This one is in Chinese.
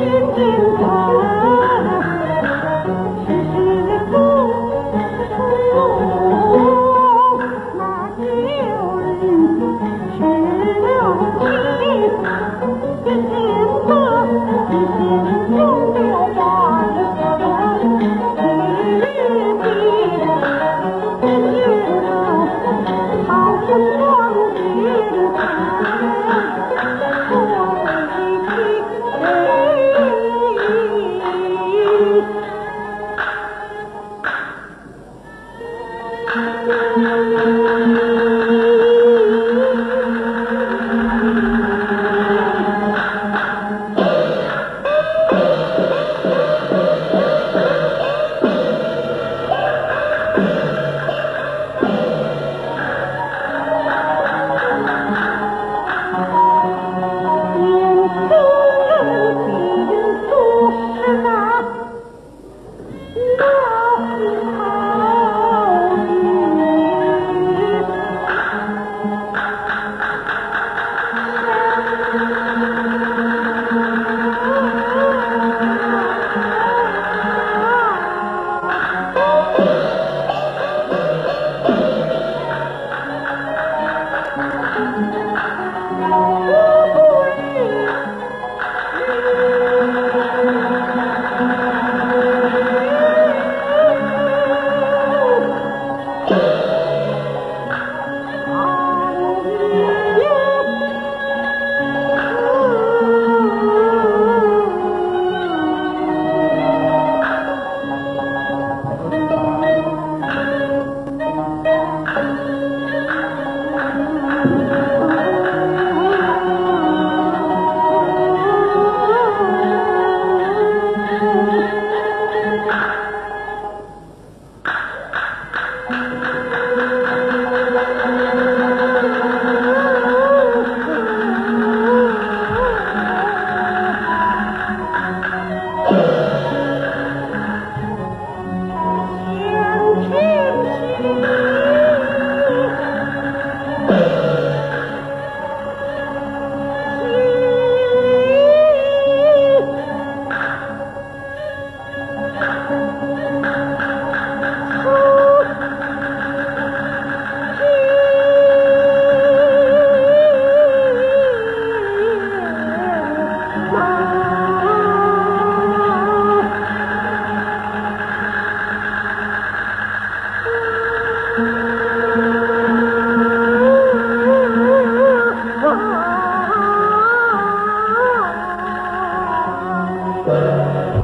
天天看。Thank. Música